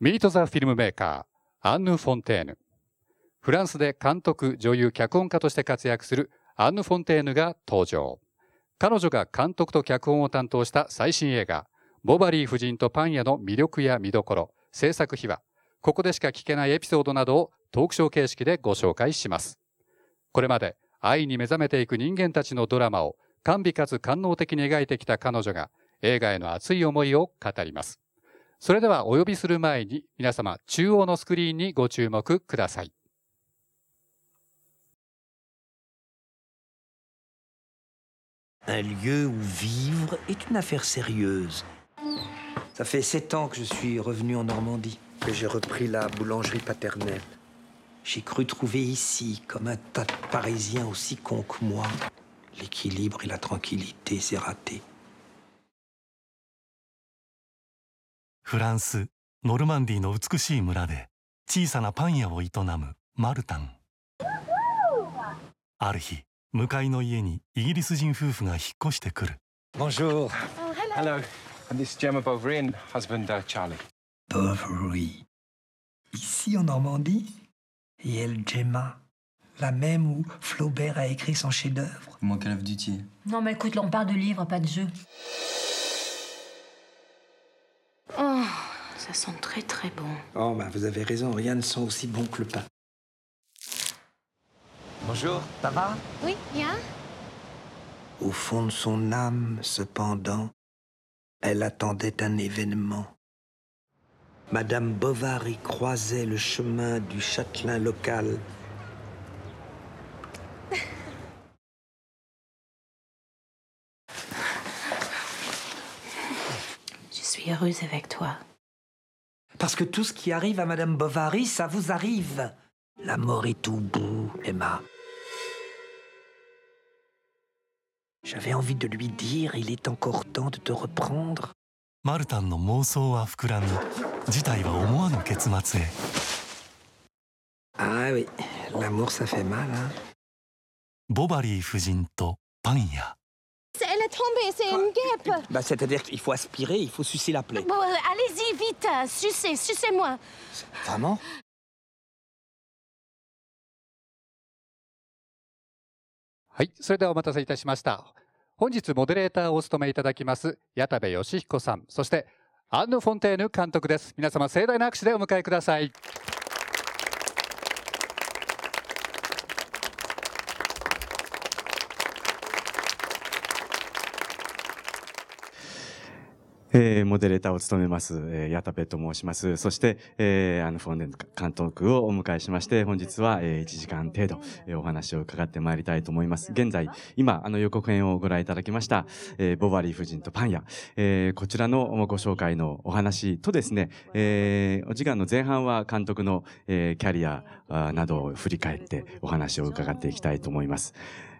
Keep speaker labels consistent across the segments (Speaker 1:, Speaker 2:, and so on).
Speaker 1: ミート・ザ・フィルムメーカー、アンヌ・フォンテーヌ。フランスで監督、女優、脚本家として活躍するアンヌ・フォンテーヌが登場。彼女が監督と脚本を担当した最新映画、ボバリー夫人とパン屋の魅力や見どころ、制作秘話、ここでしか聞けないエピソードなどをトークショー形式でご紹介します。これまで愛に目覚めていく人間たちのドラマを甘美かつ官能的に描いてきた彼女が映画への熱い思いを語ります。それではお呼びする前に皆様中央のスクリーンにご注目ください。
Speaker 2: Un lieu où vivre est une affaire sérieuse. Ça fait sept ans que je suis revenu en Normandie, que j'ai repris la boulangerie paternelle. J'ai cru trouver ici, comme un tas de Parisiens aussi cons que moi, l'équilibre et la tranquillité, c'est raté.
Speaker 3: フランスノルマンディーの美しい村で小さなパン屋を営むマルタンある日向かいの家にイギリス人夫婦が引っ越してくる
Speaker 4: Bonjour. Oh, hello. And this is Gemma Bovary and husband uh, Charlie.
Speaker 2: Bovary. Ici en Normandie Et elle, Gemma La même où Flaubert a écrit son chef-d'œuvre
Speaker 5: un lève du
Speaker 6: Non mais écoute, là on parle de livres, pas de jeux. Ça sent très très bon.
Speaker 2: Oh, bah vous avez raison, rien ne sent aussi bon que le pain. Bonjour, ça va?
Speaker 7: Oui, bien.
Speaker 2: Au fond de son âme, cependant, elle attendait un événement. Madame Bovary croisait le chemin du châtelain local.
Speaker 6: Je suis heureuse avec toi.
Speaker 2: Parce que tout ce qui arrive à Madame Bovary, ça vous arrive. La mort est tout bout, Emma. J'avais envie de lui dire, il est encore temps de te reprendre.
Speaker 3: マルタンの妄想は膨らみ事態は思わぬ結末へ
Speaker 2: Ah oui, l'amour ça fait mal, hein
Speaker 3: ボバリー夫人とパン屋
Speaker 7: Tombée, c'est une guêpe.
Speaker 2: Bah c'est-à-dire qu'il faut aspirer, il faut sucer la plaie.
Speaker 7: Bon, euh, allez-y, vite, euh, sucez, sucez-moi.
Speaker 2: Vraiment
Speaker 1: はい、それではお待たせいたしました。本日モデレーターをお務めいただきます矢田部義彦さん、そしてアンヌ・フォンテーヌ監督です。皆様盛大な拍手でお迎えください。
Speaker 8: えー、モデレーターを務めます、えー、矢田部と申します。そして、えー、あの、フォンデン監督をお迎えしまして、本日は、えー、1時間程度、えー、お話を伺ってまいりたいと思います。現在、今、あの、予告編をご覧いただきました、えー、ボバリー夫人とパン屋、えー、こちらのご紹介のお話とですね、えー、お時間の前半は監督の、えー、キャリアなどを振り返ってお話を伺っていきたいと思います。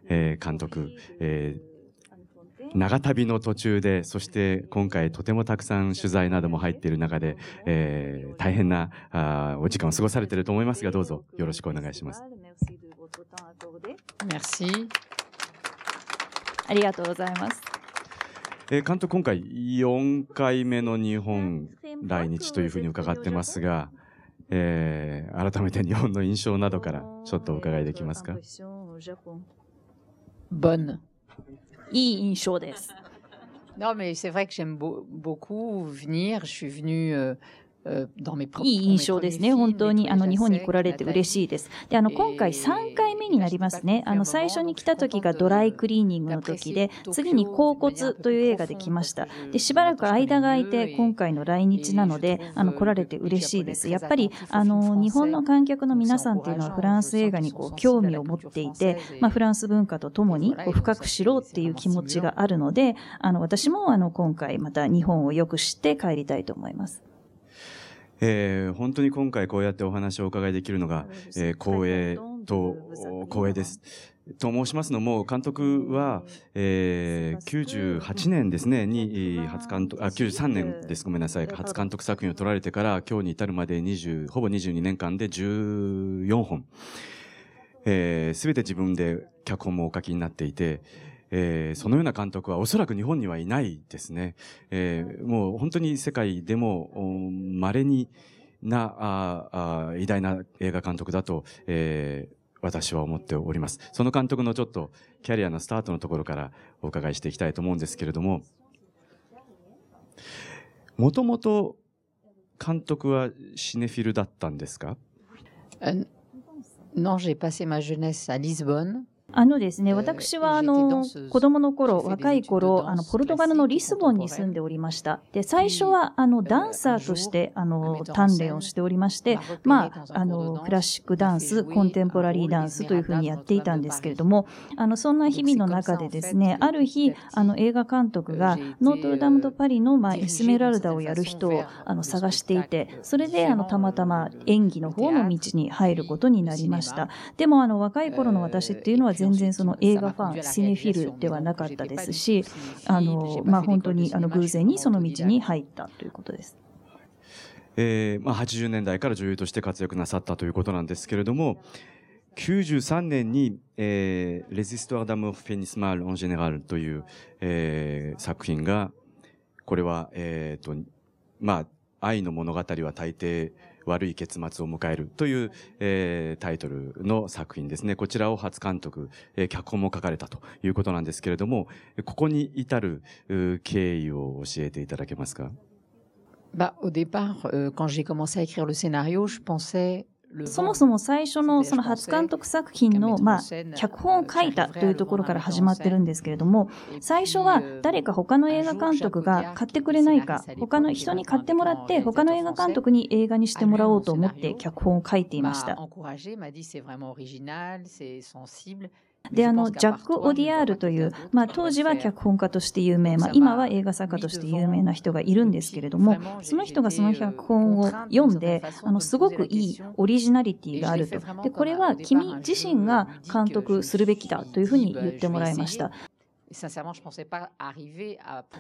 Speaker 8: えー、監督、えー長旅の途中で、そして今回とてもたくさん取材なども入っている中で、えー、大変なあお時間を過ごされていると思いますが、どうぞよろしくお願いします。
Speaker 9: Merci. ありがとうございます。
Speaker 8: えー、監督今回4回目の日本来日というふうに伺ってますが、えー、改めて日本の印象などからちょっとお伺いできますか
Speaker 9: ？Bonne. いい印象です。Non, mais c'est vrai que j'aime beaucoup venir. Je suis venue euh, いい印象ですね。本当にあの日本に来られて嬉しいです。で、あの今回3回目になりますね。あの最初に来た時がドライクリーニングの時で、次に甲骨という映画で来ました。で、しばらく間が空いて今回の来日なので、あの来られて嬉しいです。やっぱりあの日本の観客の皆さんっていうのはフランス映画にこう興味を持っていて、まあフランス文化とともにこう深く知ろうっていう気持ちがあるので、あの私もあの今回また日本をよく知って帰りたいと思います。
Speaker 8: えー、本当に今回こうやってお話をお伺いできるのが、えー、光栄と光栄です。と申しますのも、監督は、えー、98年ですね、に、初監督、あ、93年。です、ごめんなさい、初監督作品を撮られてから、今日に至るまで20、ほぼ22年間で14本、えー、すべて自分で脚本もお書きになっていて、えー、そのような監督はおそらく日本にはいないですね。えー、もう本当に世界でも稀に、なああ偉大な映画監督だと、えー、私は思っております。その監督のちょっとキャリアのスタートのところからお伺いしていきたいと思うんですけれども、もともと監督はシネフィルだったんですか
Speaker 9: ？Non, j'ai passé ma jeunesse à Lisbonne.
Speaker 5: あのですね、私はあの子供の頃、若い頃、あのポルトガルのリスボンに住んでおりました。で、最初はあのダンサーとしてあの鍛錬をしておりまして、まあ、あのクラシックダンス、コンテンポラリーダンスというふうにやっていたんですけれども、あのそんな日々の中でですね、ある日、あの映画監督がノートルダム・ド・パリの、まあ、エスメラルダをやる人をあの探していて、それであのたまたま演技の方の道に入ることになりました。でもあの若い頃の私っていうのは全然その映画ファン、シネフィルではなかったですし、あの、まあ、本当にあの偶然にその道に入ったということです。
Speaker 8: えーまあ、80年代から女優として活躍なさったということなんですけれども、93年に、えー、 Les histoires d'amour finissent mal en général という、えー、作品が、これは、えっ、ー、と、まあ、愛の物語は大抵悪い結末を迎えるという、えー、タイトルの作品ですね。こちらを初監督、えー、脚本も書かれたということなんですけれども、ここに至る経緯を教えていただけますか
Speaker 9: ？Bah, au départ, euh, quand j'ai commencé à écrire le scénario, je pensais
Speaker 5: そもそも最初のその初監督作品の、まあ、脚本を書いたというところから始まってるんですけれども、最初は誰か他の映画監督が買ってくれないか、他の人に買ってもらって、他の映画監督に映画にしてもらおうと思って脚本を書いていました。で、あの、ジャック・オディアールという、まあ、当時は脚本家として有名、まあ、今は映画作家として有名な人がいるんですけれども、その人がその脚本を読んで、あの、すごくいいオリジナリティがあると。で、これは君自身が監督するべきだというふうに言ってもらいました。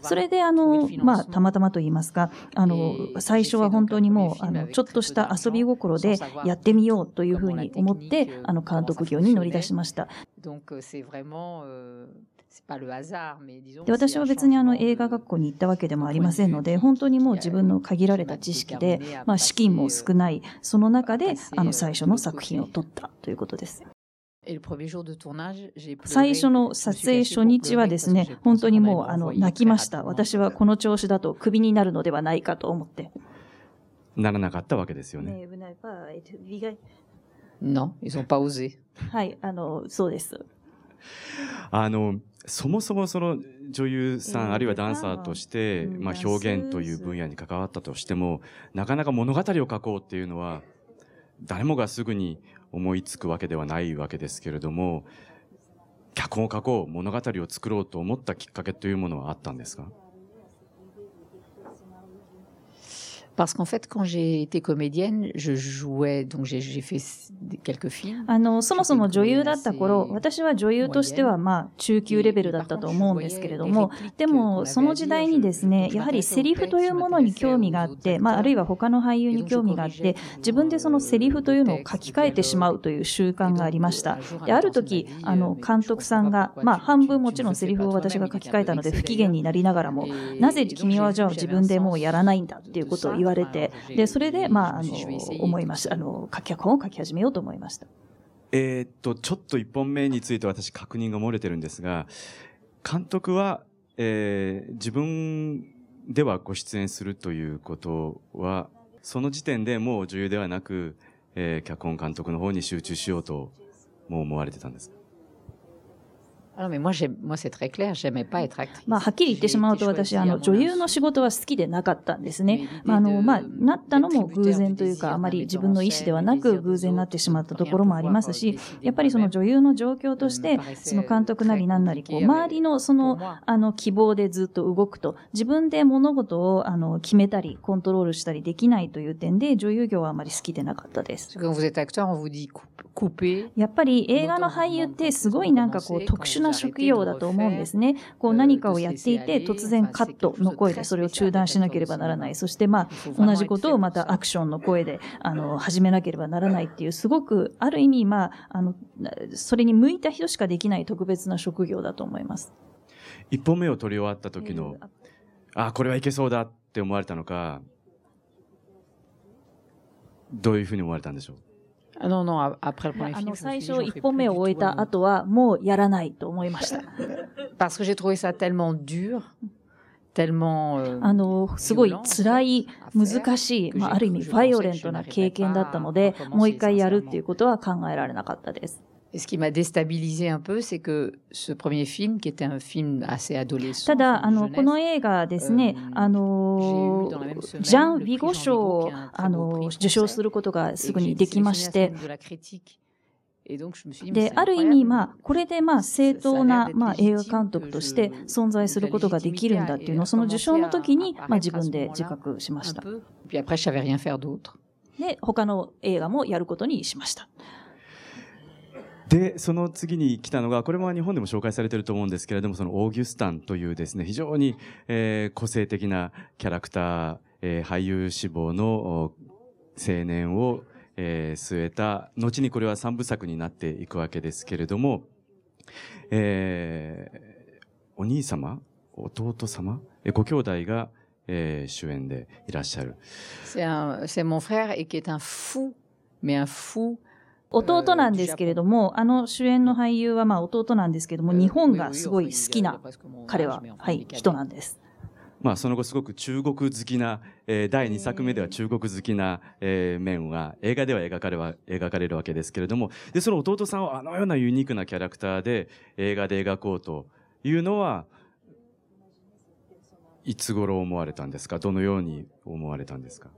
Speaker 5: それで、あの、まあ、たまたまと言いますか、あの、最初は本当にもう、あの、ちょっとした遊び心でやってみようというふうに思って、あの、監督業に乗り出しました。で私は別にあの映画学校に行ったわけでもありませんので、本当にもう自分の限られた知識で、まあ、資金も少ない、その中であの最初の作品を撮ったということです。最初の撮影初日はですね、本当にもうあの泣きました。私はこの調子だとクビになるのではないかと思って。
Speaker 8: ならなかったわけですよね。
Speaker 9: No, ils ont pas osé.
Speaker 5: はい、あの、そうです。
Speaker 8: あの、そもそもその女優さん、あるいはダンサーとして、まあ表現という分野に関わったとしても、なかなか物語を書こうっていうのは、誰もがすぐに思いつくわけではないわけですけれども、脚本を書こう、物語を作ろうと思ったきっかけというものはあったんですか？
Speaker 9: Parce qu'en fait, quand j'ai été comédienne, je jouais, donc j'ai fait quelques films.
Speaker 5: あの、そもそも女優だった頃、私は女優としては、まあ、中級レベルだったと思うんですけれども、でも、その時代にですね、やはりセリフというものに興味があって、まあ、あるいは他の俳優に興味があって、自分でそのセリフというのを書き換えてしまうという習慣がありました。で、ある時、あの、監督さんが、まあ、半分もちろんセリフを私が書き換えたので不機嫌になりながらも、なぜ君はじゃあ自分でもうやらないんだっていうことを言われて、で、それで、まあ、あの、思いました。あの、書き脚本を書き始めようと思いました。
Speaker 8: えっと、ちょっと一本目について私確認が漏れてるんですが、監督は、えー、自分ではご出演するということは、その時点でもう女優ではなく、えー、脚本監督の方に集中しようと、もう思われてたんです
Speaker 5: まあ、はっきり言ってしまうと私、あの、女優の仕事は好きでなかったんですね。まあ、あの、まあ、なったのも偶然というか、あまり自分の意思ではなく偶然になってしまったところもありますし、やっぱりその女優の状況として、その監督なりなんなり、こう、周りのその、あの、希望でずっと動くと、自分で物事を、あの、決めたり、コントロールしたりできないという点で、女優業はあまり好きでなかったです。やっぱり映画の俳優ってすごいなんかこう、特殊なな職業だと思うんですね。こう何かをやっていて突然カットの声でそれを中断しなければならない。そしてまあ同じことをまたアクションの声であの始めなければならないっていうすごくある意味まああのそれに向いた人しかできない特別な職業だと思います。
Speaker 8: 一本目を取り終わった時の、あ、これはいけそうだって思われたのか、どういうふうに思われたんでしょう？
Speaker 9: あの、あ
Speaker 5: の、最初1本目を終えた後は、もうやらないと思いました。
Speaker 9: parce que j'ai trouvé ça tellement dur.
Speaker 5: あの、すごい辛い、難しい、まあ、ある意味、バイオレントな経験だったので、もう一回やるっていうことは考えられなかったです。
Speaker 9: Et ce qui m'a déstabilisé un peu, c'est que ce premier film, qui était un film assez adolescent.
Speaker 5: ただ、あの、この映画ですね、あの、ジャン・ビゴ賞を、あの、受賞することがすぐにできまして、で、ある意味、まあ、これで、まあ、正当な、まあ、映画監督として存在することができるんだっていうのを、その受賞の時に、まあ、自分で自覚しました。で、他の映画もやることにしました。
Speaker 8: で、その次に来たのが、これも日本でも紹介されてると思うんですけれども、そのオーギュスタンというですね、非常に、えー、個性的なキャラクター、えー、俳優志望の青年を、えー、据えた、後にこれは三部作になっていくわけですけれども、えー、お兄様？弟様？ご兄弟が、えー、主演でいらっしゃる。
Speaker 9: C'est mon frère et qui est un fou, mais un fou
Speaker 5: 弟なんですけれども、あの主演の俳優はまあ弟なんですけれども、日本がすごい好きな彼は、はい、人なんです。
Speaker 8: まあ、その後すごく中国好きな、えー、第2作目では中国好きな、えー、面が映画では描かれは描かれるわけですけれども、で、その弟さんをあのようなユニークなキャラクターで映画で描こうというのは、いつ頃思われたんですか？どのように思われたんですか？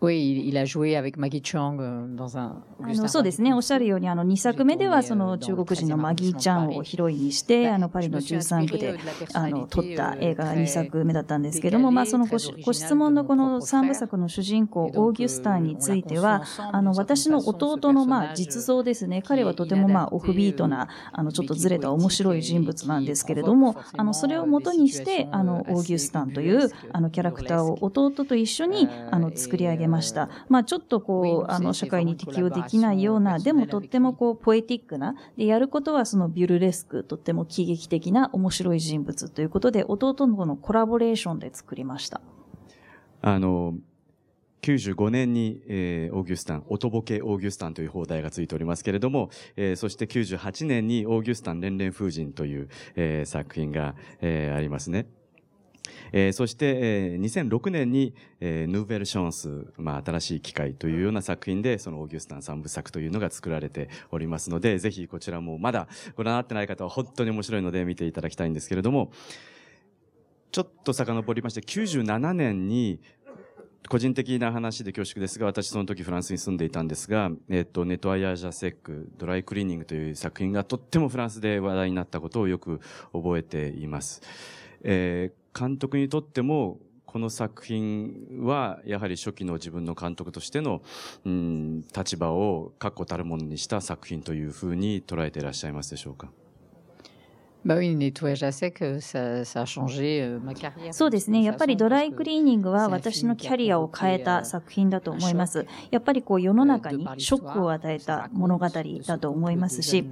Speaker 9: Oui, il a joué avec Maggie Chang dans un
Speaker 5: あのそうですね、おっしゃるように、あの2作目ではその中国人のマギー・チャンをヒロインにして、あのパリの13区であの撮った映画が2作目だったんですけども、まあ、そのごご質問のこの3部作の主人公、オーギュスターについては、あの私の弟のまあ実像ですね、彼はとてもまあオフビートな、あのちょっとずれた面白い人物なんですけれども、あのそれをもとにして、あのオーギュスタンというあのキャラクターを弟と一緒にあの作り上げました。まあ、ちょっとこう、あの、社会に適応できないような、でもとってもこう、ポエティックな、で、やることはそのビュルレスク、とっても喜劇的な面白い人物ということで、弟ののコラボレーションで作りました。
Speaker 8: あの、95年に、えー、オーギュスタン、音ボケオーギュスタンという放題がついておりますけれども、えー、そして98年にオーギュスタン連連風神という、えー、作品が、えー、ありますね。えー、そして、えー、2006年に、えー、ヌーベル・ションス、まあ、新しい機械というような作品で、そのオーギュスタン三部作というのが作られておりますので、ぜひこちらもまだご覧になってない方は本当に面白いので見ていただきたいんですけれども、ちょっと遡りまして、97年に、個人的な話で恐縮ですが、私その時フランスに住んでいたんですが、えっ、と、ネトアヤージャセック、ドライクリーニングという作品がとってもフランスで話題になったことをよく覚えています。えー監督にとってもこの作品はやはり初期の自分の監督としての、うん、立場を確固たるものにした作品というふうに捉えていらっしゃいますでしょうか？
Speaker 5: そうですね。やっぱりドライクリーニングは私のキャリアを変えた作品だと思います。やっぱりこう世の中にショックを与えた物語だと思いますし、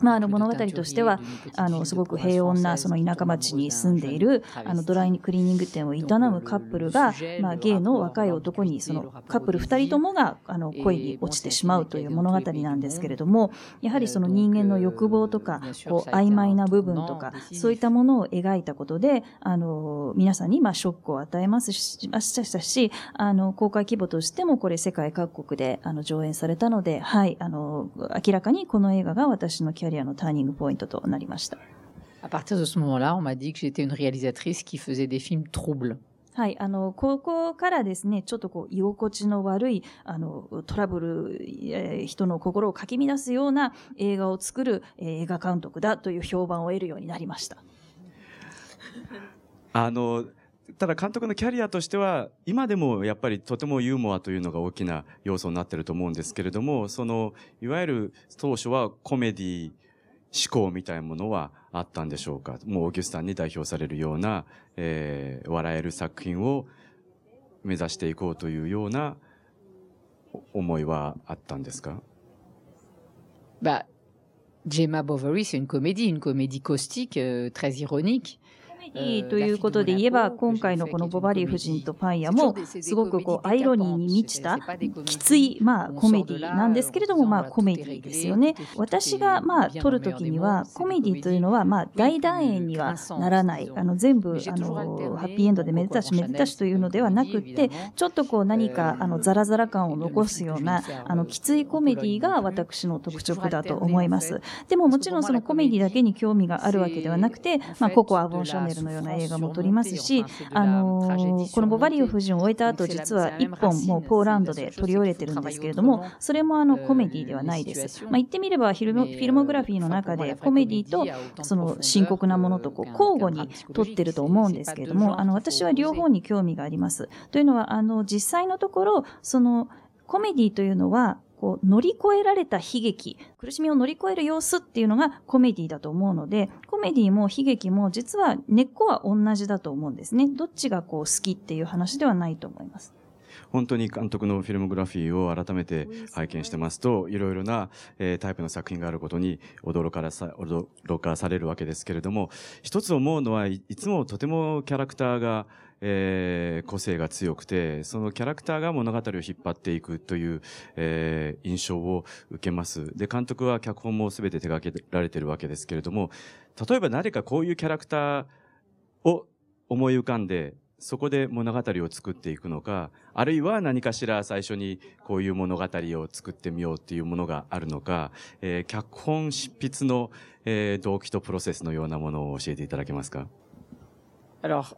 Speaker 5: まあ、あの物語としては、あの、すごく平穏なその田舎町に住んでいる、あの、ドライクリーニング店を営むカップルが、まあ、ゲイの若い男に、そのカップル二人ともが、あの、恋に落ちてしまうという物語なんですけれども、やはりその人間の欲望とか、こう、曖昧な部分とか、そういったものを描いたことで、あの、皆さんに、まあ、ショックを与えますし、ましたし、あの、公開規模としても、これ世界各国で、あの、上演されたので、はい、あの、明らかにこの映画が私のキャリアのターニングポイントとなりました。
Speaker 9: À partir de ce moment-là, on m'a dit que j'étais une réalisatrice qui faisait des films troubles.
Speaker 5: はい、あの、ここからですね、ちょっとこう、居心地の悪い、あの、トラブル、えー、人の心をかき乱すような映画を作る、えー、映画監督だという評判を得るようになりました。
Speaker 8: あの、ただ監督のキャリアとしては、今でもやっぱりとてもユーモアというのが大きな要素になっていると思うんですけれども、その、いわゆる当初はコメディ思考みたいなものはあったんでしょうか？もうオーギュスタンに代表されるような、えー、笑える作品を目指していこうというような思いはあったんですか
Speaker 9: ？Bah, Gemma Bovary, c'est une comédie, une comédie caustique, euh, très ironique.
Speaker 5: ディということで言えば、今回のこのボバリー夫人とパン屋も、すごくこう、アイロニーに満ちた、きつい、まあ、コメディなんですけれども、まあ、コメディですよね。私が、まあ、撮るときには、コメディというのは、まあ、大団円にはならない。あの、全部、あの、ハッピーエンドでめでたしめでたしというのではなくて、ちょっとこう、何か、あの、ザラザラ感を残すような、あの、きついコメディが私の特徴だと思います。でも、もちろんそのコメディだけに興味があるわけではなくて、まあ、ココア・ボン・シャネルのような映画も撮りますし、あのー、このボバリオ夫人を終えた後、実は1本もうポーランドで撮り終えてるんですけれども、それもあのコメディではないです。まあ、言ってみればフィルモ、フィルモグラフィーの中でコメディとその深刻なものとこう交互に撮ってると思うんですけれども、あの、私は両方に興味があります。というのは、あの、実際のところ、その、コメディというのは、こう乗り越えられた悲劇、苦しみを乗り越える様子っていうのがコメディだと思うので、コメディも悲劇も実は根っこは同じだと思うんですね。どっちがこう好きっていう話ではないと思います。
Speaker 8: 本当に監督のフィルモグラフィーを改めて拝見してますと、いろいろな、えー、タイプの作品があることに驚かさ驚かされるわけですけれども、一つ思うのはいつもとてもキャラクターがえー、個性が強くて、そのキャラクターが物語を引っ張っていくという、えー、印象を受けます。で、監督は脚本も全て手掛けられてるわけですけれども、例えば誰かこういうキャラクターを思い浮かんで、そこで物語を作っていくのか、あるいは何かしら最初にこういう物語を作ってみようっていうものがあるのか、えー、脚本執筆の、えー、動機とプロセスのようなものを教えていただけますか
Speaker 9: ？Alors,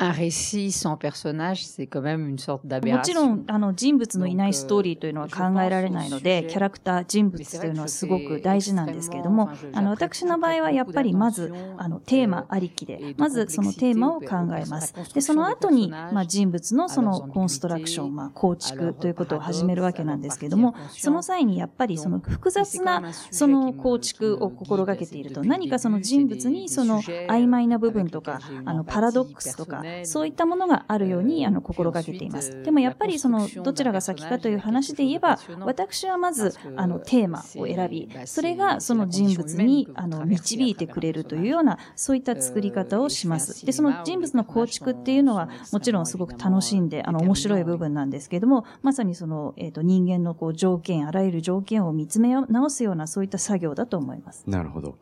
Speaker 9: un récit sans personnage, c'est quand même une sorte d'aberration.
Speaker 5: もちろん、あの、人物のいないストーリーというのは考えられないので、キャラクター、人物というのはすごく大事なんですけれども、あの、私の場合はやっぱりまず、あの、テーマありきで、まずそのテーマを考えます。で、その後に、まあ、人物のそのコンストラクション、まあ、構築ということを始めるわけなんですけれども、その際にやっぱりその複雑な、その構築を心がけていると、何かその人物にその曖昧な部分とか、あの、パラドックスとか、そういったものがあるようにあの心がけています。でもやっぱりそのどちらが先かという話で言えば、私はまずあのテーマを選び、それがその人物にあの導いてくれるというような、そういった作り方をします。で、その人物の構築っていうのは、もちろんすごく楽しんで、あの面白い部分なんですけれども、まさにその、えっ、ー、と人間のこう条件、あらゆる条件を見つめ直すような、そういった作業だと思います。
Speaker 8: なるほど。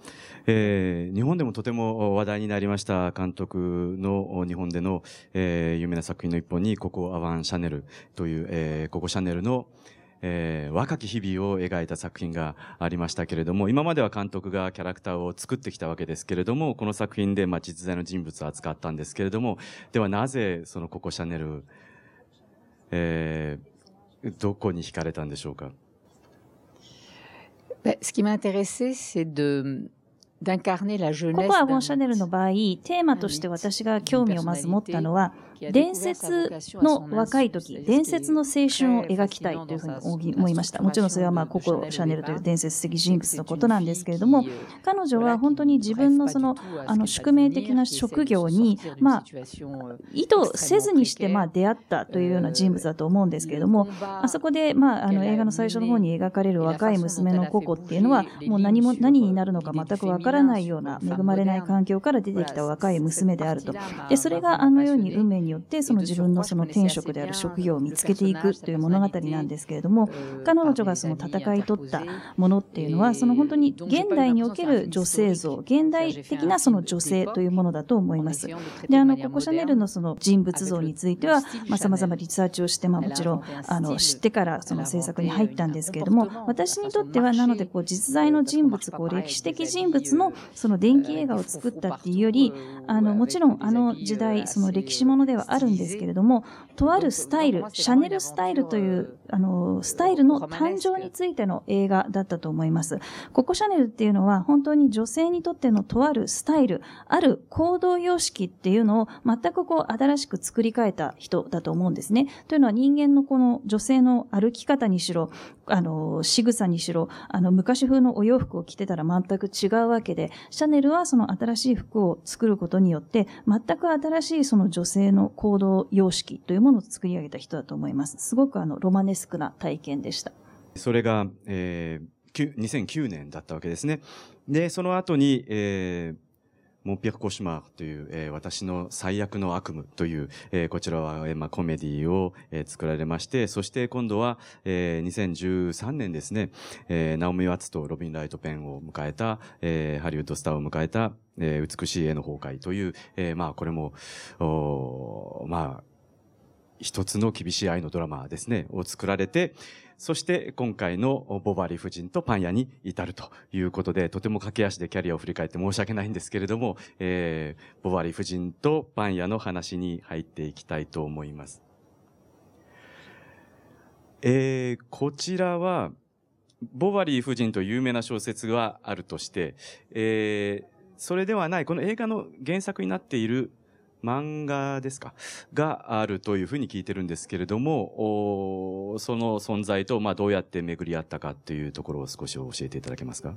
Speaker 8: えー、日本でもとても話題になりました監督の日本での、えー、有名な作品の一本に、ココ・アワン・シャネルという、えー、ココ・シャネルのえー、若き日々を描いた作品がありましたけれども、今までは監督がキャラクターを作ってきたわけですけれども、この作品で、まあ、実在の人物を扱ったんですけれども、ではなぜ、そのココ・シャネル、えー、どこに惹かれたんでしょうか
Speaker 9: ？Ce qui m'a intéressé, c'est de
Speaker 5: ここはボン・シャネルの場合、テーマとして私が興味をまず持ったのは、伝説の若い時、伝説の青春を描きたいというふうに思いました。もちろんそれはまあココ・シャネルという伝説的人物のことなんですけれども、彼女は本当に自分のその、あの、宿命的な職業に、まあ、意図せずにしてまあ出会ったというような人物だと思うんですけれども、あそこでまあ、あの映画の最初の方に描かれる若い娘のココっていうのは、もう何も、何になるのか全くわからないような恵まれない環境から出てきた若い娘であると。で、それがあのように運命によってその自分のその天職である職業を見つけていくという物語なんですけれども、彼女がその戦い取ったものっていうのは、その本当に現代における女性像、現代的なその女性というものだと思います。で、あの、ココシャネルのその人物像については、まあ、様々リサーチをして、まあ、もちろん、あの、知ってからその制作に入ったんですけれども、私にとっては、なので、こう、実在の人物、こう、歴史的人物のその電気映画を作ったっていうより、あの、もちろんあの時代、その歴史ものではあるんですけれども、とあるスタイル、シャネルスタイルという、あの、スタイルの誕生についての映画だったと思います。ココシャネルっていうのは本当に女性にとってのとあるスタイル、ある行動様式っていうのを全くこう新しく作り変えた人だと思うんですね。というのは人間のこの女性の歩き方にしろ、あの、仕草にしろ、あの、昔風のお洋服を着てたら全く違うわけで、シャネルはその新しい服を作ることによって、全く新しいその女性の行動様式というものを作り上げた人だと思います。すごくあの、ロマネスクな体験でした。
Speaker 8: それが、えー、2009年だったわけですね。で、その後に、えー、モンピャク・コシマーという、えー、私の最悪の悪夢という、えー、こちらは、えー、まあ、コメディを、えー、作られまして、そして今度は、えー、2013年ですね、えー、ナオミ・ワッツとロビン・ライト・ペンを迎えた、えー、ハリウッドスターを迎えた、えー、美しい絵の崩壊という、えー、まあ、これも、おまあ、一つの厳しい愛のドラマですね、を作られて、そして今回のボバリ夫人とパン屋に至るということで、とても駆け足でキャリアを振り返って申し訳ないんですけれども、えー、ボバリ夫人とパン屋の話に入っていきたいと思います。えー、こちらは、ボバリー夫人と有名な小説があるとして、えー、それではない、この映画の原作になっている漫画ですか？があるというふうに聞いてるんですけれども、その存在と、まあ、どうやって巡り合ったかというところを少し教えていただけますか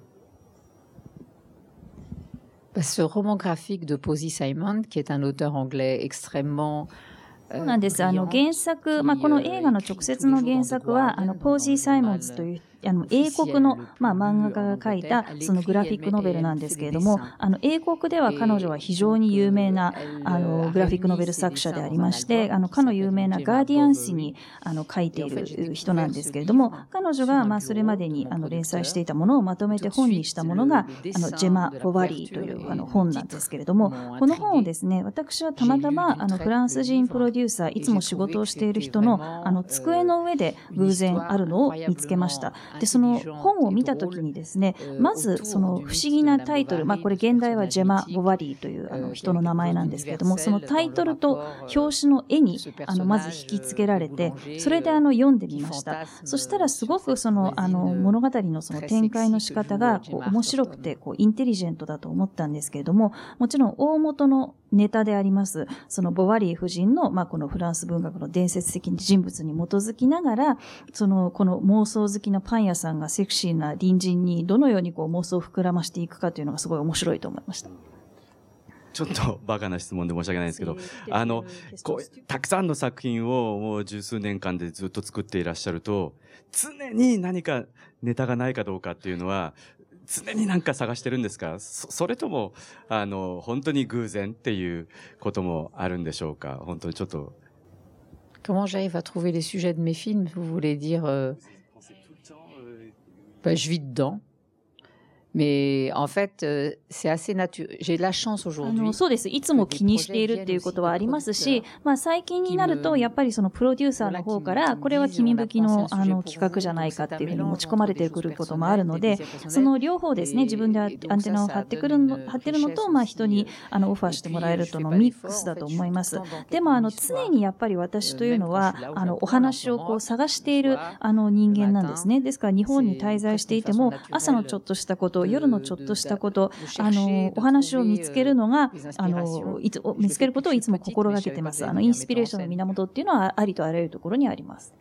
Speaker 9: ？Ce roman graphique de Posy Simon, qui est un auteur anglais extrêmement
Speaker 5: そうなんです。あの原作、まあ、この映画の直接の原作は、あの、ポージー・サイモンズというあの、英国の、まあ、漫画家が書いた、そのグラフィックノベルなんですけれども、あの、英国では彼女は非常に有名な、あの、グラフィックノベル作者でありまして、あの、かの有名なガーディアン誌に、あの、書いている人なんですけれども、彼女が、まあ、それまでに、あの、連載していたものをまとめて本にしたものが、あの、ジェマ・ボバリーという、あの、本なんですけれども、この本をですね、私はたまたま、あの、フランス人プロデューサー、いつも仕事をしている人の、あの、机の上で偶然あるのを見つけました。で、その本本を見たときにですね、まずその不思議なタイトル、まあこれ現代はジェマ・ボバリーというあの人の名前なんですけれども、そのタイトルと表紙の絵にあのまず引き付けられて、それであの読んでみました。そしたらすごくそのあの物語のその展開の仕方がこう面白くてこうインテリジェントだと思ったんですけれども、もちろん大元のネタであります、そのボワリー夫人の、まあ、このフランス文学の伝説的人物に基づきながら、その、この妄想好きなパン屋さんがセクシーな隣人にどのようにこう妄想を膨らましていくかというのがすごい面白いと思いました。
Speaker 8: ちょっとバカな質問で申し訳ないんですけど、あの、こう、たくさんの作品をもう十数年間でずっと作っていらっしゃると、常に何かネタがないかどうかっていうのは、常になんか探してるんですかそれとも、あの、本当に偶然っていうこともあるんでしょうか本当にちょっと。
Speaker 9: Comment j'arrive à trouver les sujets de mes films Vous voulez dire... Euh... Ben, je vis dedans. Mais en fait, c'est assez naturel. J'ai la chance aujourd'hui.
Speaker 5: そうです。いつも気にしているっていうことはありますし、まあ最近になると、やっぱりそのプロデューサーの方から、これは君向きのあの企画じゃないかっていうふうに持ち込まれてくることもあるので、その両方ですね、自分でアンテナを張ってくるの、張ってるのと、まあ人にあのオファーしてもらえるとのミックスだと思います。でもあの常にやっぱり私というのは、あのお話をこう探しているあの人間なんですね。ですから日本に滞在していても、朝のちょっとしたことと夜のちょっとしたこと、あの、お話を見つけるのが、あの、いつ、見つけることをいつも心がけてます。あの、インスピレーションの源っていうのはありとあらゆるところにあります。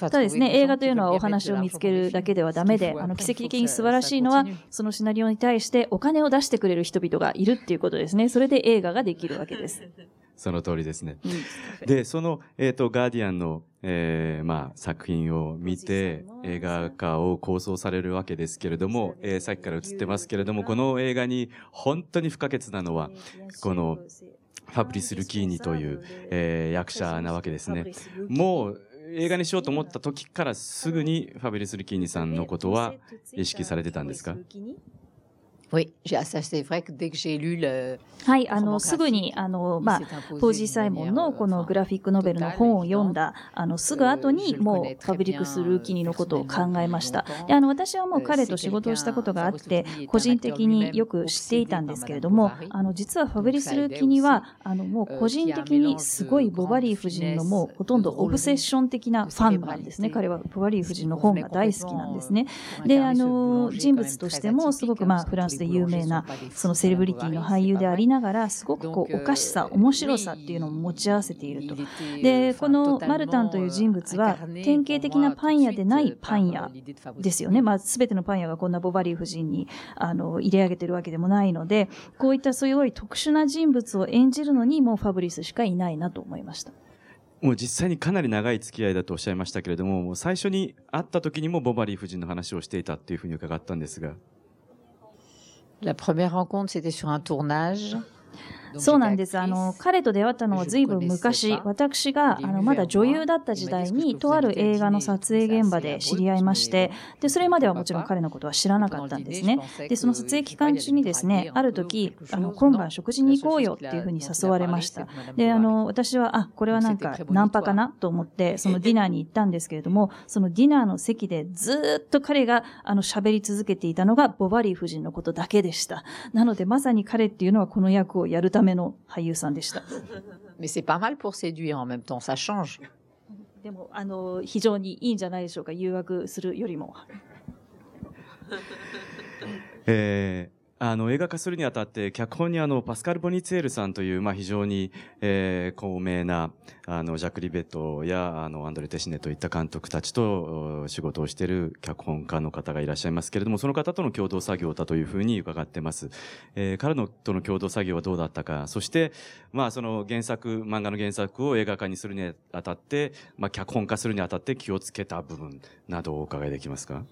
Speaker 5: ただですね、映画というのはお話を見つけるだけではダメで、あの、奇跡的に素晴らしいのは、そのシナリオに対してお金を出してくれる人々がいるっていうことですね。それで映画ができるわけです。
Speaker 8: その通りですね。で、その、えっ、ー、と、ガーディアンの、えー、まあ、作品を見て、映画化を構想されるわけですけれども、えー、さっきから映ってますけれども、この映画に本当に不可欠なのは、この、ファブリス・ルキーニという、えー、役者なわけですね。もう、映画にしようと思った時からすぐにファブリス・ルキーニさんのことは意識されてたんですか
Speaker 9: Oui, ça c'est vrai que dès que j'ai lu le
Speaker 5: はい、あの、すぐに、あの、まあ、ポージー・サイモンのこのグラフィックノベルの本を読んだ、あの、すぐ後に、もう、ファブリクス・ルーキニのことを考えました。で、あの、私はもう彼と仕事をしたことがあって、個人的によく知っていたんですけれども、あの、実はファブリス・ルーキニは、あの、もう個人的にすごいボバリー夫人のもう、ほとんどオブセッション的なファンなんですね。彼はボバリー夫人の本が大好きなんですね。で、あの、人物としても、すごく、まあ、フランスで有名な、そのセレブリティの俳優でありながら、すごくこう、おかしさ、面白さっていうのを持ち合わせていると。で、このマルタンという人物は、典型的なパン屋でないパン屋ですよね。まあ、すべてのパン屋がこんなボバリー夫人に、あの、入れ上げてるわけでもないので、こういったすごい特殊な人物を演じるのに、もうファブリスしかいないなと思いました。
Speaker 8: もう実際にかなり長い付き合いだとおっしゃいましたけれども、もう最初に会った時にもボバリー夫人の話をしていたっていうふうに伺ったんですが。
Speaker 9: La première rencontre, c'était sur un tournage.
Speaker 5: そうなんです。あの、彼と出会ったのは随分昔、私が、あの、まだ女優だった時代に、とある映画の撮影現場で知り合いまして、で、それまではもちろん彼のことは知らなかったんですね。で、その撮影期間中にですね、ある時、あの、今晩食事に行こうよっていうふうに誘われました。で、あの、私は、あ、これはなんか、ナンパかなと思って、そのディナーに行ったんですけれども、そのディナーの席でずっと彼が、あの、喋り続けていたのが、ボバリー夫人のことだけでした。なので、まさに彼っていうのはこの役をやるためで。も、非常にいいんじゃないでしょうか、誘惑するよりも。
Speaker 8: あの映画化するにあたって脚本にあのパスカル・ボニツェールさんという、まあ、非常に、えー、高名なあのジャック・リベットやあのアンドレ・テシネといった監督たちと仕事をしている脚本家の方がいらっしゃいますけれどもその方との共同作業だというふうに伺ってます、えー、彼のとの共同作業はどうだったかそして、まあ、その原作漫画の原作を映画化にするにあたって、まあ、脚本化するにあたって気をつけた部分などをお伺いできますか？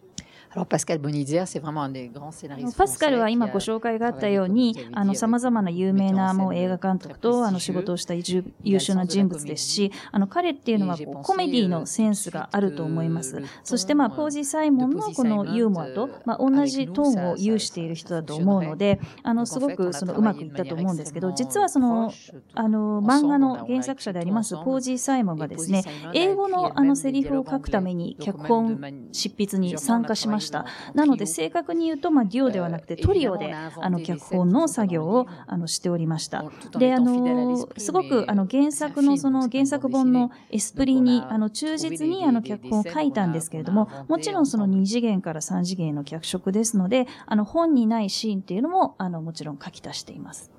Speaker 5: パスカルは今ご紹介があったように、あの、様々な有名なもう映画監督とあの仕事をした優秀な人物ですし、あの、彼っていうのはこうコメディのセンスがあると思います。そしてまあ、ポージー・サイモンのこのユーモアと、まあ、同じトーンを有している人だと思うので、あの、すごくそのうまくいったと思うんですけど、実はその、あの、漫画の原作者でありますポージー・サイモンがですね、英語のあのセリフを書くために脚本執筆に参加しました。した。なので、正確に言うと、まあ、デュオではなくてトリオで、あの、脚本の作業を、あの、しておりました。で、あの、すごく、あの、原作の、その原作本のエスプリに、あの、忠実に、あの、脚本を書いたんですけれども、もちろんその2次元から3次元の脚色ですので、あの、本にないシーンっていうのも、あの、もちろん書き足しています。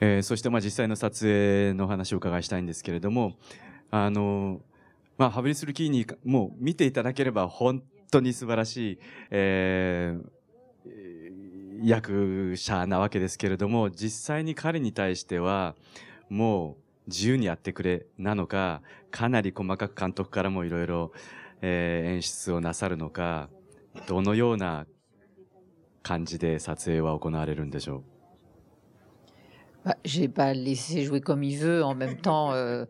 Speaker 8: えー、そしてまあ実際の撮影の話を伺いしたいんですけれども、あの、まあ、ハブリス・ルキーニもう見ていただければ本当に素晴らしい、えー、役者なわけですけれども、実際に彼に対しては、もう自由にやってくれなのか、かなり細かく監督からもいろいろ演出をなさるのか、どのような感じで撮影は行われるんでしょう
Speaker 9: ？J'ai pas laissé jouer comme il veut. En même temps, euh,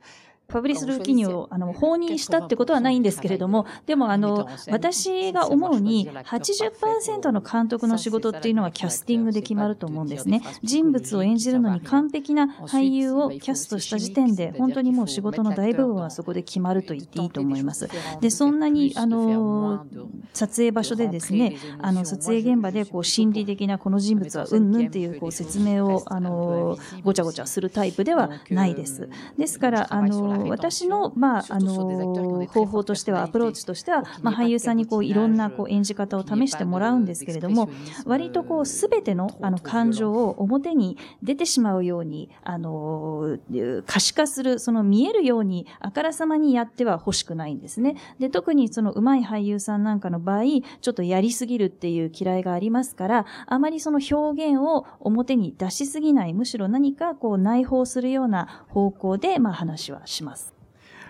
Speaker 5: ファブリス・ルーキーニをあの放任したってことはないんですけれども、でもあの、私が思うに80%の監督の仕事っていうのはキャスティングで決まると思うんですね。人物を演じるのに完璧な俳優をキャストした時点で、本当にもう仕事の大部分はそこで決まると言っていいと思います。で、そんなに、あの、撮影場所でですね、あの、撮影現場でこう心理的なこの人物はうんぬんっていうこう説明を、あの、ごちゃごちゃするタイプではないです。ですから、あの、私の、まあ、あの、方法としては、アプローチとしては、まあ、俳優さんにこう、いろんなこう、演じ方を試してもらうんですけれども、割とこう、すべての、あの、感情を表に出てしまうように、あの、可視化する、その見えるように、あからさまにやっては欲しくないんですね。で、特にその上手い俳優さんなんかの場合、ちょっとやりすぎるっていう嫌いがありますから、あまりその表現を表に出しすぎない、むしろ何かこう内包するような方向で、まあ話はします。ます。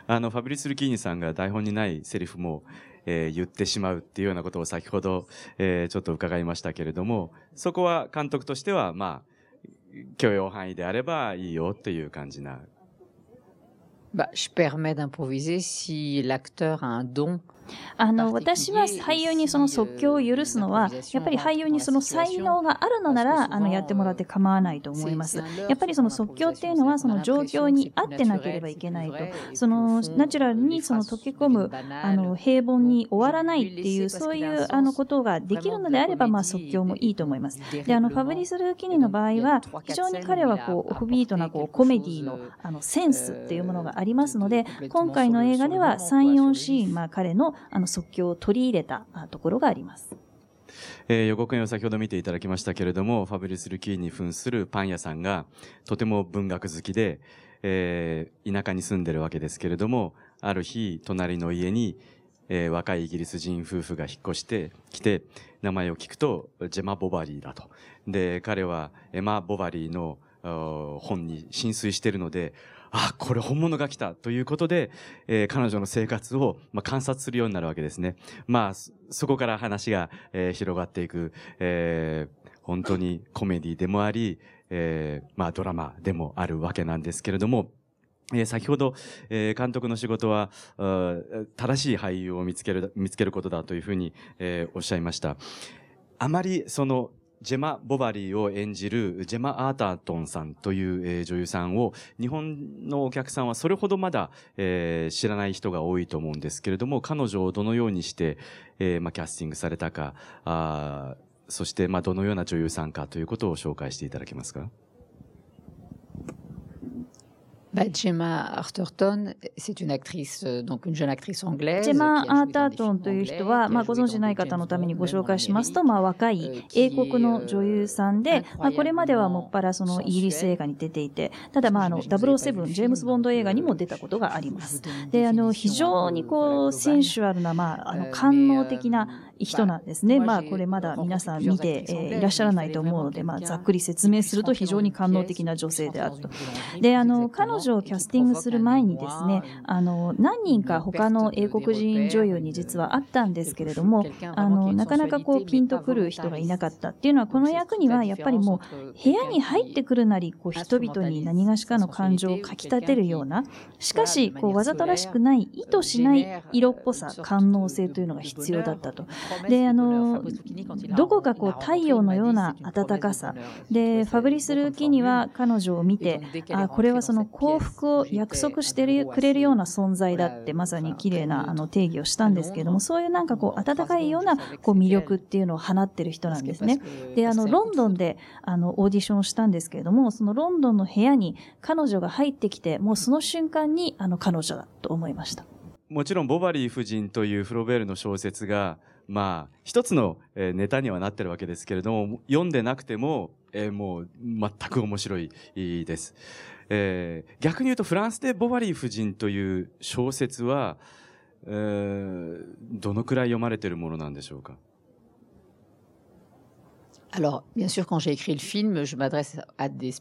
Speaker 8: あの、ファブリス・ルキーニさんが台本にないセリフも、えー、言ってしまうっていうようなことを先ほど、えー、ちょっと伺いましたけれども、そこは監督としては、まあ、許容範囲であればいいよっていう感じな。
Speaker 9: Bah, je permets d'improviser si l'acteur a un don
Speaker 5: あの、私は俳優にその即興を許すのは、やっぱり俳優にその才能があるのなら、あの、やってもらって構わないと思います。やっぱりその即興っていうのは、その状況に合ってなければいけないと。その、ナチュラルにその溶け込む、あの、平凡に終わらないっていう、そういう、あの、ことができるのであれば、まあ、即興もいいと思います。で、あの、ファブリス・ルーキニの場合は、非常に彼はこう、オフビートなこう、コメディの、あの、センスっていうものがありますので、今回の映画では3、4シーン、まあ、彼の、あの即興を取り入れたところがあります。
Speaker 8: えー、予告編を先ほど見ていただきましたけれども、ファブリス・ルキーに扮するパン屋さんが、とても文学好きで、えー、田舎に住んでるわけですけれども、ある日、隣の家に、えー、若いイギリス人夫婦が引っ越してきて、名前を聞くと、ジェマ・ボバリーだと。で、彼はエマ・ボバリーの本に浸水してるので、あ、これ本物が来たということで、えー、彼女の生活を、まあ、観察するようになるわけですね。まあ、そこから話が、えー、広がっていく、えー、本当にコメディでもあり、えー、まあドラマでもあるわけなんですけれども、えー、先ほど、えー、監督の仕事は、正しい俳優を見つける、見つけることだというふうに、えー、おっしゃいました。あまりそのジェマ・ボバリーを演じるジェマ・アータートンさんという、女優さんを日本のお客さんはそれほどまだ、知らない人が多いと思うんですけれども彼女をどのようにして、キャスティングされたかそして、どのような女優さんかということを紹介していただけますか？
Speaker 9: Bah, Gemma Arterton, c'est une actrice, donc une jeune actrice anglaise.
Speaker 5: ジェマ・アータートンという人は、まあ、ご存知ない方のためにご紹介しますと、まあ、若い英国の女優さんで、まあ、これまではもっぱらそのイギリス映画に出ていて、ただ、まあ、あの、007、ジェームズ・ボンド映画にも出たことがあります。で、あの、非常にこう、センシュアルな、まあ、あの、官能的な、人なんですね。まあ、これまだ皆さん見て、えー、いらっしゃらないと思うので、まあ、ざっくり説明すると非常に官能的な女性であると。で、あの、彼女をキャスティングする前にですね、あの、何人か他の英国人女優に実はあったんですけれども、あの、なかなかこう、ピンとくる人がいなかったっていうのは、この役にはやっぱりもう、部屋に入ってくるなり、こう、人々に何がしかの感情をかき立てるような、しかし、こう、わざとらしくない、意図しない色っぽさ、官能性というのが必要だったと。で、あの、どこかこう太陽のような暖かさ。で、ファブリス・ルーキには彼女を見て、あ、これはその幸福を約束してくれるような存在だって、まさに綺麗なあの定義をしたんですけれども、そういうなんかこう暖かいようなこう魅力っていうのを放ってる人なんですね。で、あの、ロンドンであの、オーディションをしたんですけれども、そのロンドンの部屋に彼女が入ってきて、もうその瞬間にあの彼女だと思いました。
Speaker 8: もちろんボバリー夫人というフロベールの小説がまあ一つのネタにはなってるわけですけれども読んでなくても、えー、もう全く面白いです、えー、逆に言うとフランスでボバリー夫人という小説は、えー、どのくらい読まれてるものなんでしょうか
Speaker 9: Alors, bien sûr, quand j'ai écrit le film, je m'adresse à des spectateurs.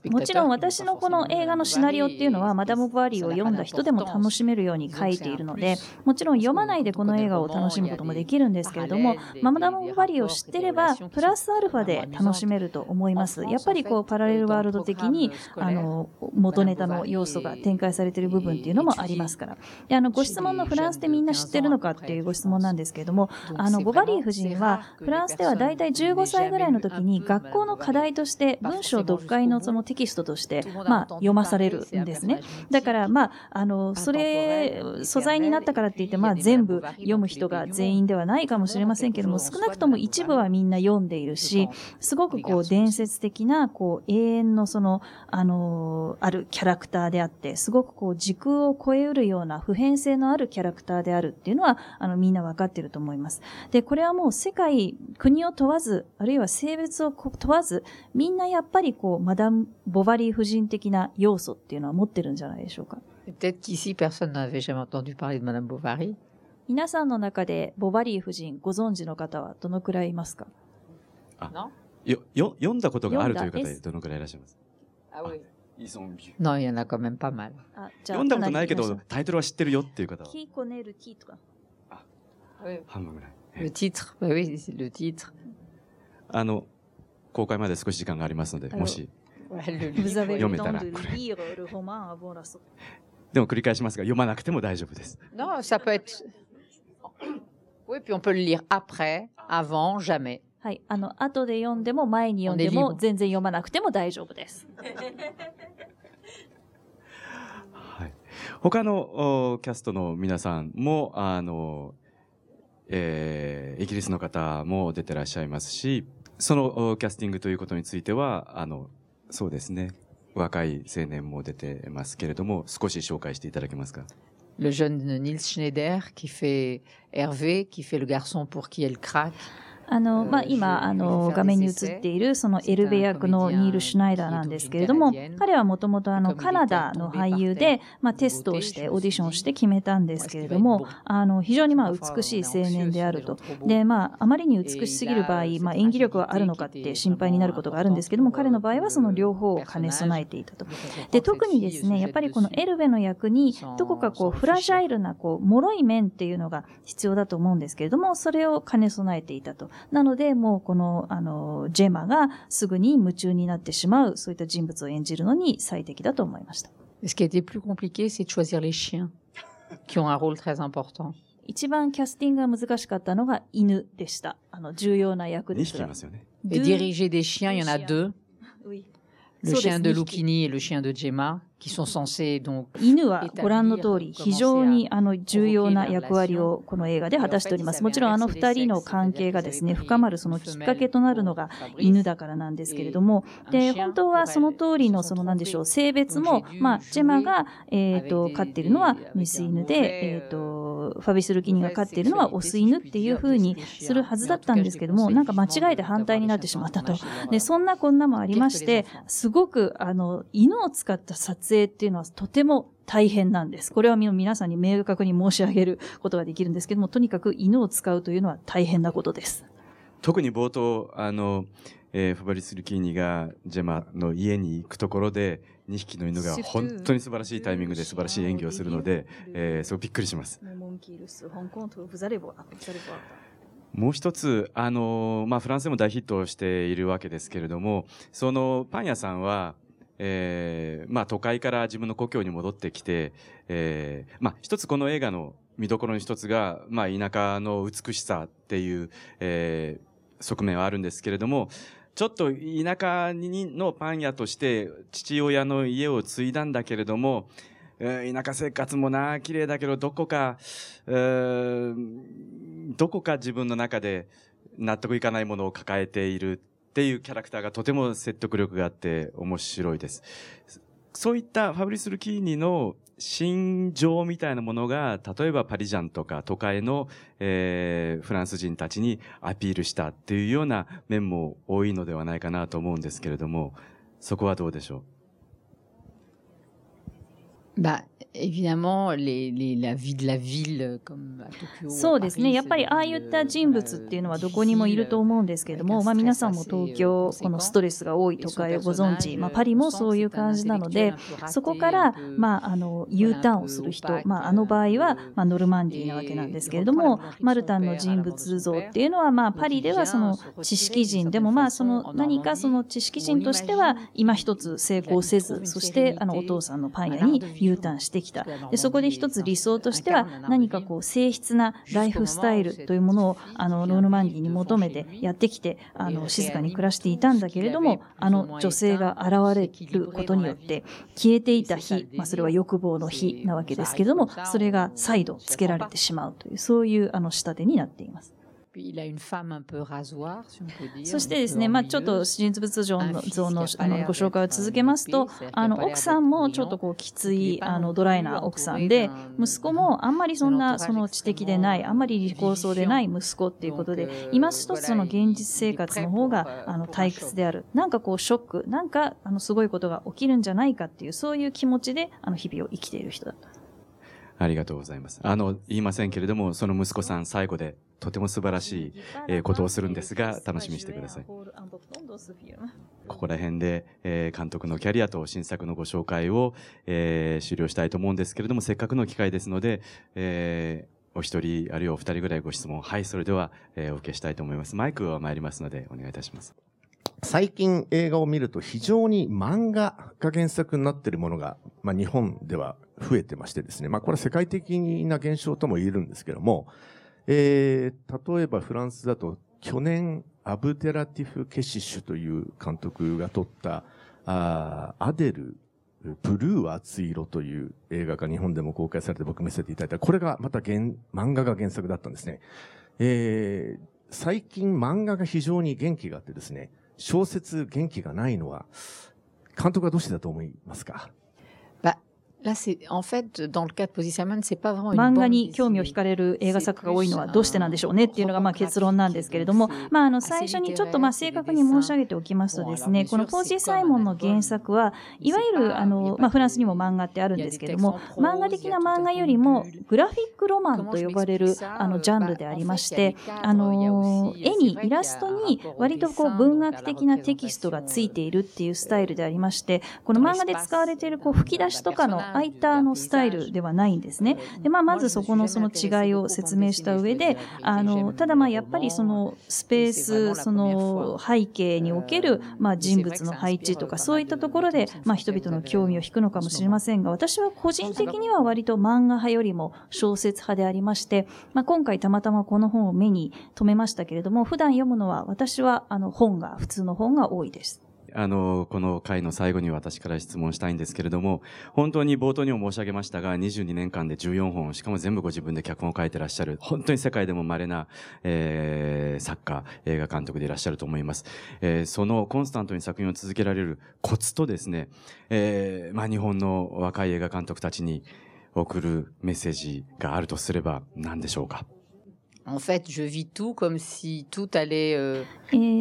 Speaker 5: もちろん私のこの映画のシナリオっていうのは、マダム・バリーを読んだ人でも楽しめるように書いているので、もちろん読まないでこの映画を楽しむこともできるんですけれども、マダム・バリーを知ってれば、プラスアルファで楽しめると思います。やっぱりこう、パラレルワールド的に、あの、元ネタの要素が展開されている部分っていうのもありますから。で、あの、ご質問のフランスでみんな知ってるのかっていうご質問なんですけれども、あの、ボバリー夫人は、フランスでは大体15歳ぐらいの時に学校の課題として文章読解のそのテキストとして、まあ、読まされるんですね。だから、まあ、あの、それ、素材になったからって言って、まあ、全部読む人が全員ではないかもしれませんけども、少なくとも一部はみんな読んでいるし、すごくこう、伝説的な、こう、永遠のその、あの、あるキャラクターであって、すごくこう、時空を超えうるような普遍性のあるキャラクターであるっていうのは、あの、みんなわかっていると思います。で、これはもう世界、国を問わず、あるいは性別を問わず、みんなやっぱりこう、マダム・ボバリー夫人的な要素っていうのは持ってるんじゃないでしょうか。
Speaker 9: Peut-être qu'ici, personne n'avait jamais entendu parler de Madame Bovary.
Speaker 5: 皆さんの中でボバリー夫人ご存知の方はどのくらいいますか？
Speaker 8: あよよ読んだことがあるという方どのくらいいらっしゃいます？
Speaker 9: あ、oui. Non, il y en a quand même pas mal.
Speaker 8: 読んだことないけど、タイトルは知ってるよっていう方は。
Speaker 5: キーコネルティとか。
Speaker 8: あ、半分ぐらい。
Speaker 9: Le titre, bah oui, le titre.
Speaker 8: あの、公開まで少し時間がありますので、もし読めたら。でも繰り返しますが、読まなくても大丈夫です。
Speaker 9: Non, ça peut être. Oui, puis on peut le lire après, avant, jamais.
Speaker 5: はい、あの後で読んでも前に読んでも全然読まなくても大丈夫です。
Speaker 8: はい、他のキャストの皆さんもあの、えー、イギリスの方も出てらっしゃいますし、そのキャスティングということについては、あの、そうですね。若い青年も出てますけれども、少し紹介していただけますか
Speaker 9: Le jeune Nils Schneider qui fait Hervé, qui fait le garçon pour qui elle craque.
Speaker 5: あの、まあ、今、あの、画面に映っている、そのエルベ役のニール・シュナイダーなんですけれども、彼はもともとあの、カナダの俳優で、まあ、テストをして、オーディションをして決めたん。ですけれども、あの、非常にまあ、美しい青年であると。で、まあ、あまりに美しすぎる場合、まあ、演技力はあるのかって心配になることがあるん。ですけども、彼の場合はその両方を兼ね備えていたと。で、特にですね、やっぱりこのエルベの役に、どこかこう、フラジャイルな、こう、脆い面っていうのが必要だと思うん。ですけれども、それを兼ね備えていたと。なので、もうこの、あの、ジェマがすぐに夢中になってしまう、そういった人物を演じるのに最適だと思いました。一番キャスティングが難しかったのが犬でした。あの、重要な役ですが。え、ディリジェデ
Speaker 9: シアン、ヨナドゥ。ウィ。ルシアンドルキニー、ルシアンドジェマ。
Speaker 5: 犬はご覧の通り非常にあの重要な役割をこの映画で果たしております。もちろんあの二人の関係がですね、深まるそのきっかけとなるのが犬だからなんですけれども、で、本当はその通りのそのなんでしょう、性別も、まあ、ジェマが、えっ、ー、と、飼っているのはメス犬で、えっ、ー、と、ファビス・ルキニが飼っているのはオス犬っていう風にするはずだったんですけども、なんか間違えて反対になってしまったと。で、そんなこんなもありまして、すごくあの、犬を使った撮影っていうのはとても大変なんです。これは皆さんに明確に申し上げることができるんですけども、とにかく犬を使うというのは大変なことです。
Speaker 8: 特に冒頭、あの、えー、ファバリス・ルキーニがジェマの家に行くところで、2匹の犬が本当に素晴らしいタイミングで素晴らしい演技をするので、えー、すごくびっくりします。もう一つ、あの、まあ、フランスでも大ヒットしているわけですけれども、そのパン屋さんは、えー、まあ都会から自分の故郷に戻ってきて、えー、まあ一つこの映画の見どころの一つが、まあ田舎の美しさっていう、えー、側面はあるんですけれども、ちょっと田舎のパン屋として父親の家を継いだんだけれども、田舎生活もな、綺麗だけど、どこか、どこか自分の中で納得いかないものを抱えているっていうキャラクターがとても説得力があって面白いです。そういったファブリス・ルキーニの心情みたいなものが、例えばパリジャンとか都会の、えー、フランス人たちにアピールしたっていうような面も多いのではないかなと思うんですけれども、そこはどうでしょ
Speaker 9: う évidemment, les, les, la vie de la ville, comme à
Speaker 5: Tokyo. そうですね。やっぱりああいった人物っていうのはどこにもいると思うんですけれども、まあ皆さんも東京、このストレスが多い都会をご存知、まあパリもそういう感じなので、そこから、まああの、U ターンをする人、まああの場合は、まあノルマンディーなわけなんですけれども、マルタンの人物像っていうのは、まあパリではその知識人でも、まあその何かその知識人としては今一つ成功せず、そしてあのお父さんのパン屋に U ターンしてきた。でそこで一つ理想としては何かこう静筆なライフスタイルというものをあのロールマンディに求めてやってきてあの静かに暮らしていたんだけれどもあの女性が現れることによって消えていた火、まあ、それは欲望の火なわけですけれどもそれが再度つけられてしまうというそういうあの仕立てになっています。そしてですね、まあ、ちょっと人物像の像のあのご紹介を続けますと、あの奥さんもちょっとこうきついあのドライな奥さんで、息子もあんまりそんなその知的でない、あんまり利口そうでない息子っていうことで、今一つその現実生活の方があの退屈である。なんかこうショック、なんかあのすごいことが起きるんじゃないかっていう、そういう気持ちであの日々を生きている人だと。
Speaker 8: ありがとうございます。あの、言いませんけれども、その息子さん最後でとても素晴らしい、ことをするんですが、楽しみにしてください。ここら辺で、え監督のキャリアと新作のご紹介を、え終了したいと思うんですけれども、せっかくの機会ですので、えお一人、あるいはお二人ぐらいご質問。はい、それでは、えお受けしたいと思います。マイクは参りますので、お願いいたします。
Speaker 10: 最近映画を見ると非常に漫画が原作になっているものが、まあ、日本では増えてましてですね、まあ、これは世界的な現象とも言えるんですけども、えー、例えばフランスだと去年アブデラティフ・ケシッシュという監督が撮ったあアデルブルーは熱い色という映画が日本でも公開されて僕見せていただいた。これがまた原漫画が原作だったんですね。えー、最近漫画が非常に元気があってですね、小説元気がないのは、監督はどうしてだと思いますか？
Speaker 5: 漫画に興味を惹かれる映画作家が多いのはどうしてなんでしょうねっていうのがまあ結論なんですけれども、まあ、あの最初にちょっとまあ正確に申し上げておきますとですね、このポージー・サイモンの原作は、いわゆるあの、まあ、フランスにも漫画ってあるんですけれども、漫画的な漫画よりもグラフィックロマンと呼ばれるあのジャンルでありまして、あの絵にイラストに割とこう文学的なテキストがついているっていうスタイルでありまして、この漫画で使われているこう吹き出しとかのあいったあのスタイルではないんですね。で、まあ、まずそこのその違いを説明した上で、あの、ただまあやっぱりそのスペース、その背景におけるまあ人物の配置とかそういったところでまあ人々の興味を引くのかもしれませんが、私は個人的には割と漫画派よりも小説派でありまして、まあ今回たまたまこの本を目に留めましたけれども、普段読むのは私はあの本が、普通の本が多いです。
Speaker 8: あの、この回の最後に私から質問したいんですけれども、本当に冒頭にも申し上げましたが、22年間で14本、しかも全部ご自分で脚本を書いてらっしゃる、本当に世界でも稀な、えー、作家、映画監督でいらっしゃると思います。えー、そのコンスタントに作品を続けられるコツとですね、えー、まあ日本の若い映画監督たちに送るメッセージがあるとすれば何でしょうか？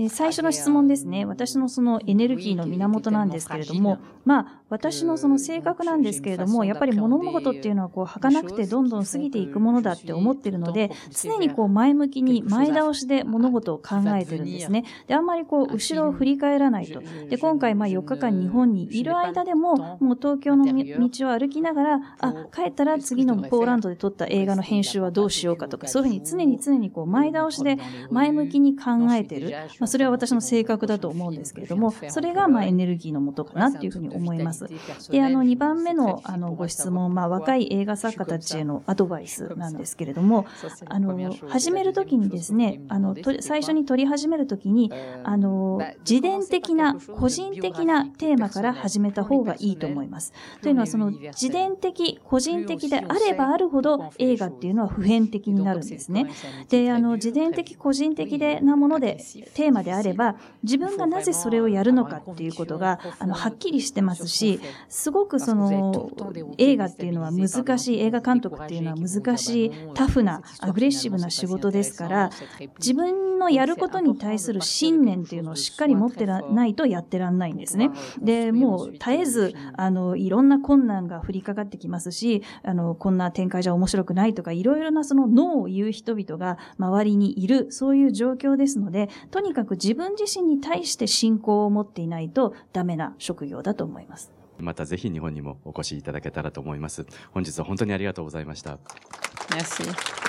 Speaker 5: 最初の質問ですね。私のそのエネルギーの源なんですけれども、まあ、私のその性格なんですけれども、やっぱり物事っていうのはこう、儚くてどんどん過ぎていくものだって思ってるので、常にこう、前向きに前倒しで物事を考えてるんですね。で、あんまりこう、後ろを振り返らないと。で、今回まあ4日間日本にいる間でも、もう東京の道を歩きながら、あ、帰ったら次のポーランドで撮った映画の編集はどうしようかとか、そういうふうに常に常にこう、前倒しで前向きに考えてる。まあ、それは私の性格だと思うんですけれども、それがまあエネルギーのもとかなっていうふうに思います。で、あの、2番目のあのご質問、まあ、若い映画作家たちへのアドバイスなんですけれども、あの、始めるときにですね、あの、最初に撮り始めるときに、あの、自伝的な、個人的なテーマから始めた方がいいと思います。というのは、その自伝的、個人的であればあるほど映画っていうのは普遍的になるんですね。で、あの、自伝的、個人的でなもので、テーマであれば、自分がなぜそれをやるのかっていうことが、あの、はっきりしてますし、すごくその、映画っていうのは難しい、映画監督っていうのは難しい、タフな、アグレッシブな仕事ですから、自分のやることに対する信念っていうのをしっかり持ってないとやってらんないんですね。で、もう絶えず、あの、いろんな困難が降りかかってきますし、あの、こんな展開じゃ面白くないとか、いろいろなそのノーを言う人々が周りにいる、そういう状況ですので、とにかく自分自身に対して信仰を持っていないとダメな職業だと思います。
Speaker 8: またぜひ日本にもお越しいただけたらと思います。本日は本当にありがとうございました。
Speaker 9: Merci.